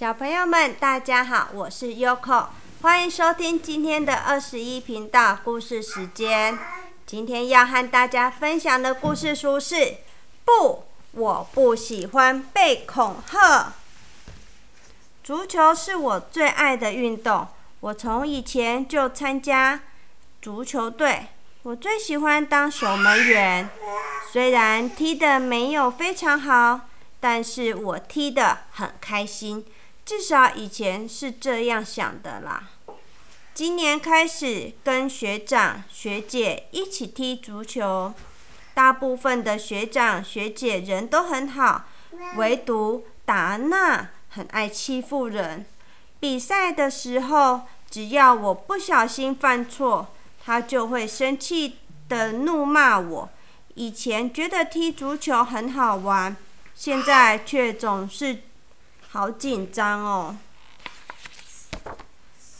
小朋友们，大家好，我是 Yoko，欢迎收听今天的二十一频道故事时间。今天要和大家分享的故事书是《不，我不喜欢被恐吓》。足球是我最爱的运动，我从以前就参加足球队。我最喜欢当守门员，虽然踢得没有非常好，但是我踢得很开心。至少以前是这样想的啦。今年开始跟学长学姐一起踢足球，大部分的学长学姐人都很好，唯独达娜很爱欺负人。比赛的时候，只要我不小心犯错，她就会生气的怒骂我。以前觉得踢足球很好玩，现在却总是。好紧张哦！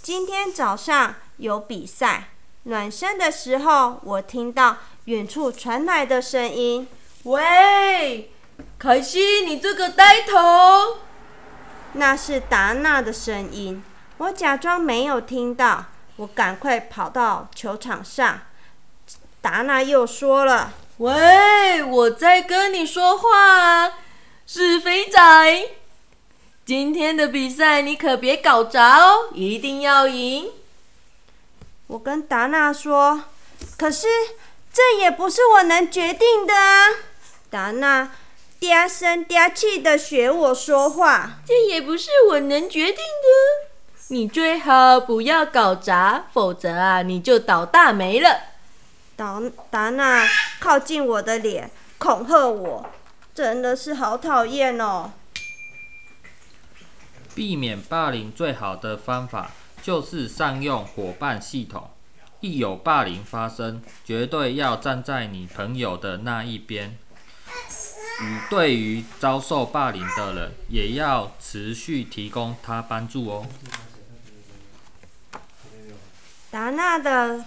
今天早上有比赛，暖身的时候，我听到远处传来的声音：“喂，凯西，你这个呆头！”那是达娜的声音。我假装没有听到，我赶快跑到球场上。达娜又说了：“喂，我在跟你说话，是肥仔。”今天的比赛你可别搞砸哦，一定要赢！我跟达娜说，可是这也不是我能决定的啊！达娜嗲声嗲气的学我说话，这也不是我能决定的。你最好不要搞砸，否则啊你就倒大霉了。达达娜靠近我的脸，恐吓我，真的是好讨厌哦！避免霸凌最好的方法就是善用伙伴系统。一有霸凌发生，绝对要站在你朋友的那一边。与对于遭受霸凌的人，也要持续提供他帮助哦。达娜的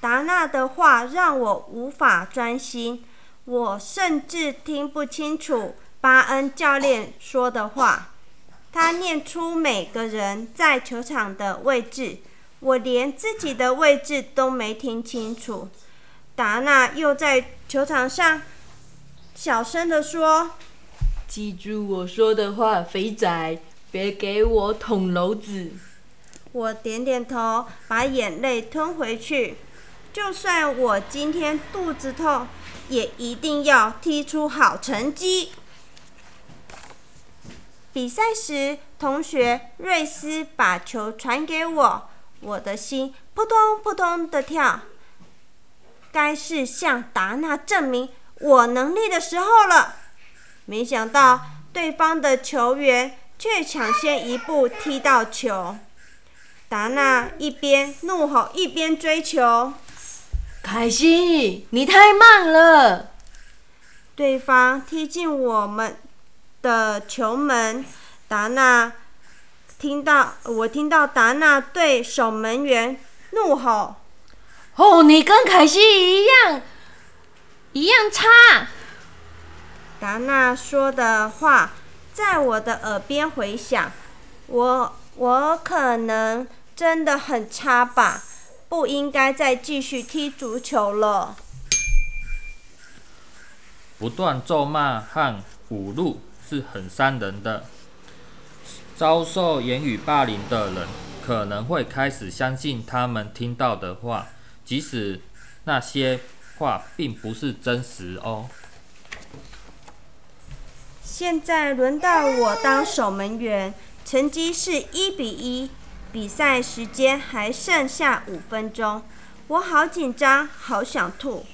达娜的话让我无法专心，我甚至听不清楚巴恩教练说的话。他念出每个人在球场的位置，我连自己的位置都没听清楚。达纳又在球场上小声地说：“记住我说的话，肥仔，别给我捅娄子。”我点点头，把眼泪吞回去。就算我今天肚子痛，也一定要踢出好成绩。比赛时，同学瑞斯把球传给我，我的心扑通扑通的跳。该是向达娜证明我能力的时候了。没想到对方的球员却抢先一步踢到球，达娜一边怒吼一边追球：“凯西，你太慢了！”对方踢进我们。的球门，达娜听到我听到达娜对守门员怒吼：“哦，你跟凯西一样，一样差。”达娜说的话在我的耳边回响，我我可能真的很差吧，不应该再继续踢足球了。不断咒骂和侮辱。是很伤人的。遭受言语霸凌的人可能会开始相信他们听到的话，即使那些话并不是真实哦。现在轮到我当守门员，成绩是一比一，比赛时间还剩下五分钟，我好紧张，好想吐。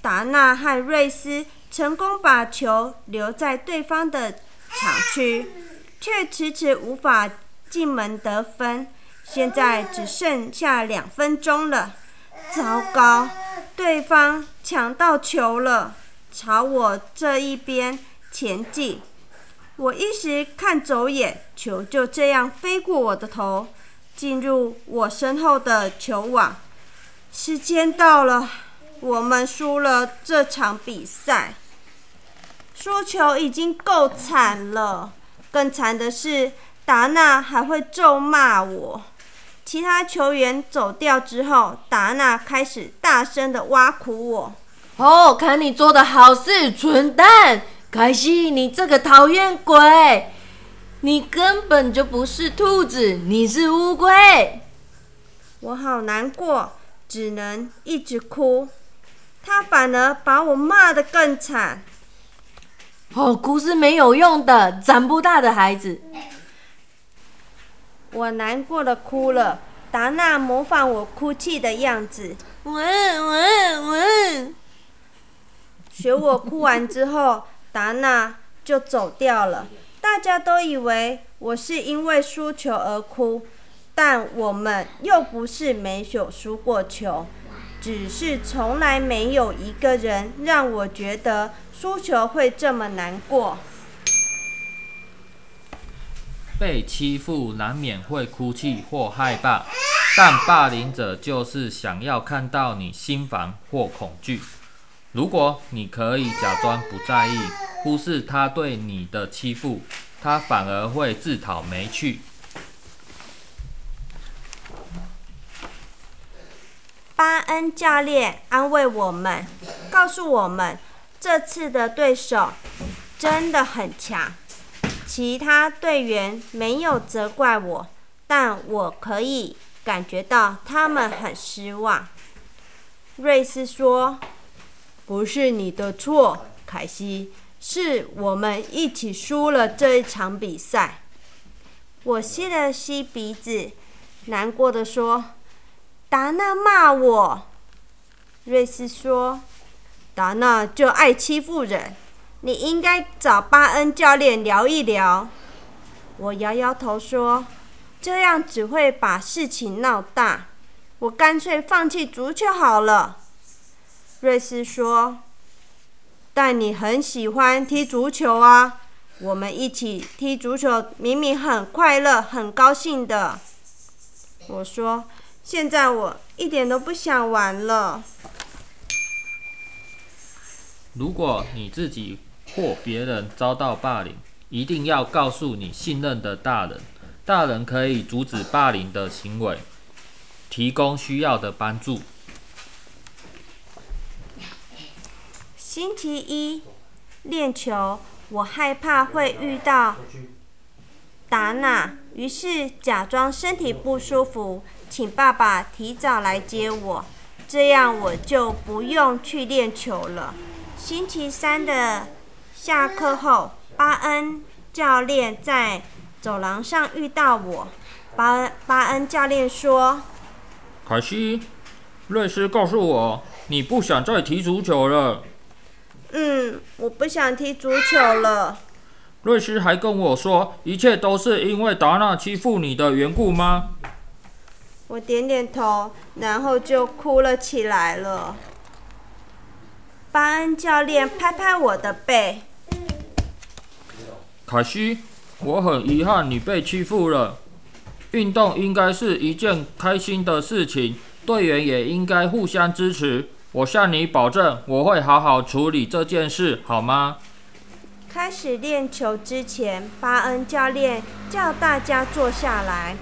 达纳和瑞斯。成功把球留在对方的场区，却迟迟无法进门得分。现在只剩下两分钟了，糟糕！对方抢到球了，朝我这一边前进。我一时看走眼，球就这样飞过我的头，进入我身后的球网。时间到了，我们输了这场比赛。输球已经够惨了，更惨的是，达纳还会咒骂我。其他球员走掉之后，达纳开始大声的挖苦我。哦，看你做的好事，蠢蛋！凯西，你这个讨厌鬼！你根本就不是兔子，你是乌龟！我好难过，只能一直哭。他反而把我骂得更惨。哦，哭是没有用的，长不大的孩子。我难过的哭了。达娜模仿我哭泣的样子，喂喂喂，学我哭完之后，达娜就走掉了。大家都以为我是因为输球而哭，但我们又不是没有输过球，只是从来没有一个人让我觉得输球会这么难过。被欺负难免会哭泣或害怕，但霸凌者就是想要看到你心烦或恐惧。如果你可以假装不在意，忽视他对你的欺负，他反而会自讨没趣。巴恩教练安慰我们，告诉我们这次的对手真的很强。其他队员没有责怪我，但我可以感觉到他们很失望。瑞斯说：“不是你的错，凯西，是我们一起输了这一场比赛。”我吸了吸鼻子，难过的说：“达娜骂我。”瑞斯说：“达娜就爱欺负人。”你应该找巴恩教练聊一聊。我摇摇头说：“这样只会把事情闹大，我干脆放弃足球好了。”瑞斯说：“但你很喜欢踢足球啊，我们一起踢足球明明很快乐、很高兴的。”我说：“现在我一点都不想玩了。”如果你自己。或别人遭到霸凌，一定要告诉你信任的大人，大人可以阻止霸凌的行为，提供需要的帮助。星期一练球，我害怕会遇到达娜，于是假装身体不舒服，请爸爸提早来接我，这样我就不用去练球了。星期三的。下课后，巴恩教练在走廊上遇到我。巴恩巴恩教练说：“凯西，瑞斯告诉我，你不想再踢足球了。”“嗯，我不想踢足球了。”瑞斯还跟我说：“一切都是因为达纳欺负你的缘故吗？”我点点头，然后就哭了起来了。巴恩教练拍拍我的背。凯西，我很遗憾你被欺负了。运动应该是一件开心的事情，队员也应该互相支持。我向你保证，我会好好处理这件事，好吗？开始练球之前，巴恩教练叫大家坐下来。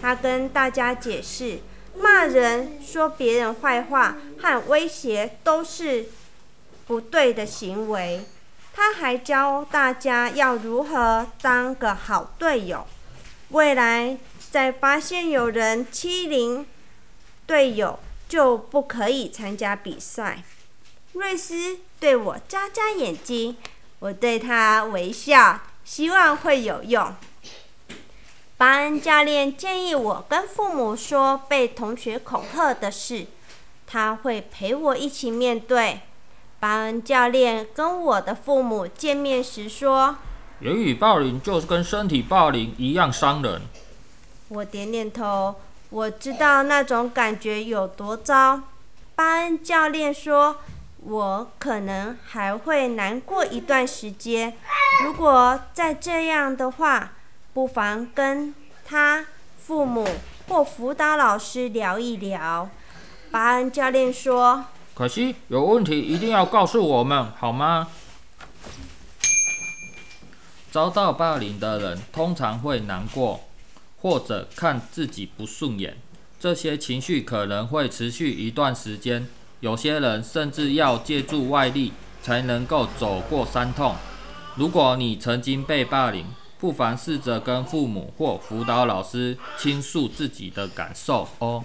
他跟大家解释，骂人、说别人坏话和威胁都是不对的行为。他还教大家要如何当个好队友，未来再发现有人欺凌队友，就不可以参加比赛。瑞斯对我眨眨眼睛，我对他微笑，希望会有用。巴恩教练建议我跟父母说被同学恐吓的事，他会陪我一起面对。巴恩教练跟我的父母见面时说：“言语暴力就是跟身体暴力一样伤人。”我点点头，我知道那种感觉有多糟。巴恩教练说：“我可能还会难过一段时间。如果再这样的话，不妨跟他父母或辅导老师聊一聊。”巴恩教练说。可惜有问题一定要告诉我们，好吗？遭到霸凌的人通常会难过，或者看自己不顺眼，这些情绪可能会持续一段时间。有些人甚至要借助外力才能够走过伤痛。如果你曾经被霸凌，不妨试着跟父母或辅导老师倾诉自己的感受哦。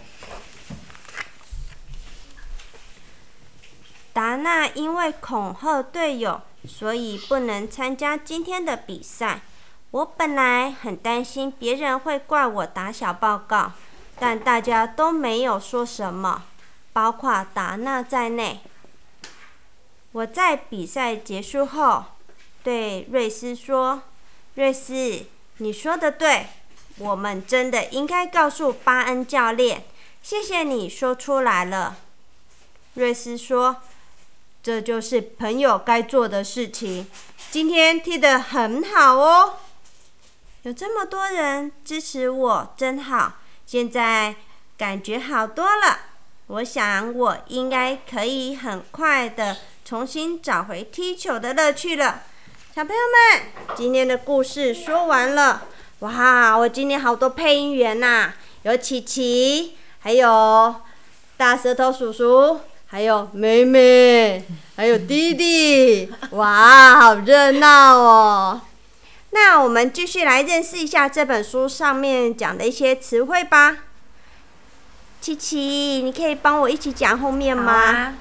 达纳因为恐吓队友，所以不能参加今天的比赛。我本来很担心别人会怪我打小报告，但大家都没有说什么，包括达纳在内。我在比赛结束后对瑞斯说：“瑞斯，你说的对，我们真的应该告诉巴恩教练，谢谢你说出来了。”瑞斯说。这就是朋友该做的事情。今天踢得很好哦，有这么多人支持我，真好。现在感觉好多了，我想我应该可以很快的重新找回踢球的乐趣了。小朋友们，今天的故事说完了。哇，我今天好多配音员呐，有琪琪，还有大舌头叔叔。还有妹妹，还有弟弟，哇，好热闹哦！那我们继续来认识一下这本书上面讲的一些词汇吧。琪琪，你可以帮我一起讲后面吗？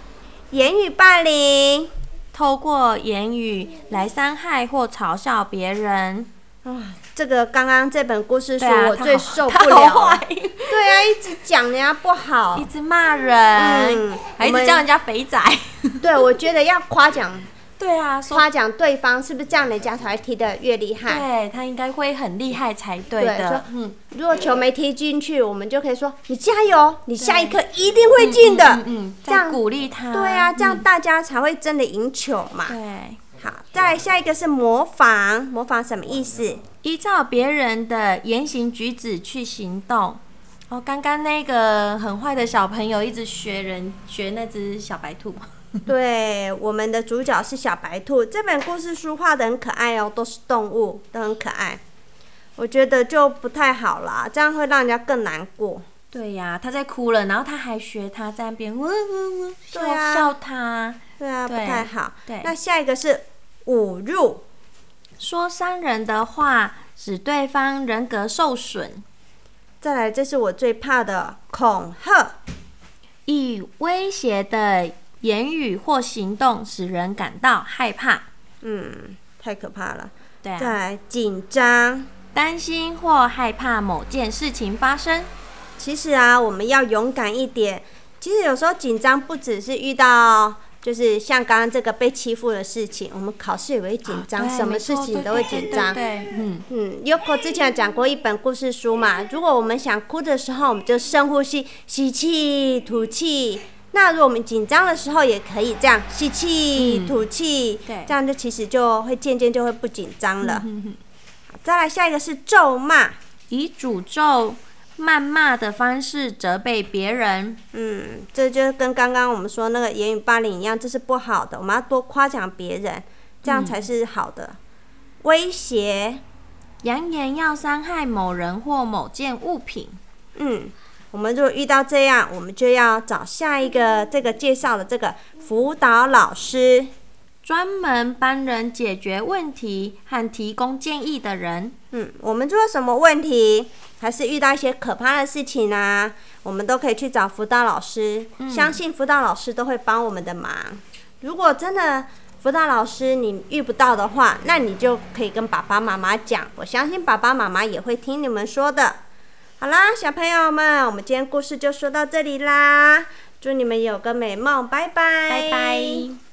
言语霸凌，透过言语来伤害或嘲笑别人。啊，这个刚刚这本故事书我最受不了。对啊，一直讲人家不好，一直骂人，还一直叫人家肥仔。对，我觉得要夸奖。对啊，夸奖对方是不是这样，人家才会踢得越厉害？对他应该会很厉害才对的。嗯，如果球没踢进去，我们就可以说你加油，你下一刻一定会进的。嗯，这样鼓励他。对啊，这样大家才会真的赢球嘛。对。好，再来下一个是模仿，模仿什么意思？依照别人的言行举止去行动。哦，刚刚那个很坏的小朋友一直学人，学那只小白兔。对，我们的主角是小白兔。这本故事书画的很可爱哦，都是动物，都很可爱。我觉得就不太好啦，这样会让人家更难过。对呀，他在哭了，然后他还学他在那边呜呜呜笑笑他。对啊，不太好。对，那下一个是。侮辱，说伤人的话，使对方人格受损。再来，这是我最怕的恐吓，以威胁的言语或行动使人感到害怕。嗯，太可怕了。对，再来紧张，担心或害怕某件事情发生。其实啊，我们要勇敢一点。其实有时候紧张不只是遇到。就是像刚刚这个被欺负的事情，我们考试也会紧张，什么事情都会紧张。对，嗯嗯。Yoko 之前讲过一本故事书嘛，如果我们想哭的时候，我们就深呼吸，吸气吐气。那如果我们紧张的时候，也可以这样吸气吐气，对，这样就其实就会渐渐就会不紧张了。再来下一个是咒骂，以诅咒。谩骂的方式责备别人，嗯，这就跟刚刚我们说那个言语霸凌一样，这是不好的。我们要多夸奖别人，这样才是好的。威胁，扬言要伤害某人或某件物品。嗯，我们如果遇到这样，我们就要找下一个这个介绍的这个辅导老师，专门帮人解决问题和提供建议的人。嗯，我们做什么问题？还是遇到一些可怕的事情啊，我们都可以去找辅导老师。相信辅导老师都会帮我们的忙。如果真的辅导老师你遇不到的话，那你就可以跟爸爸妈妈讲。我相信爸爸妈妈也会听你们说的。好啦，小朋友们，我们今天故事就说到这里啦。祝你们有个美梦，拜拜，拜拜。